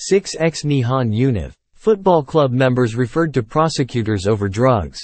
6 ex Nihon Univ. Football club members referred to prosecutors over drugs.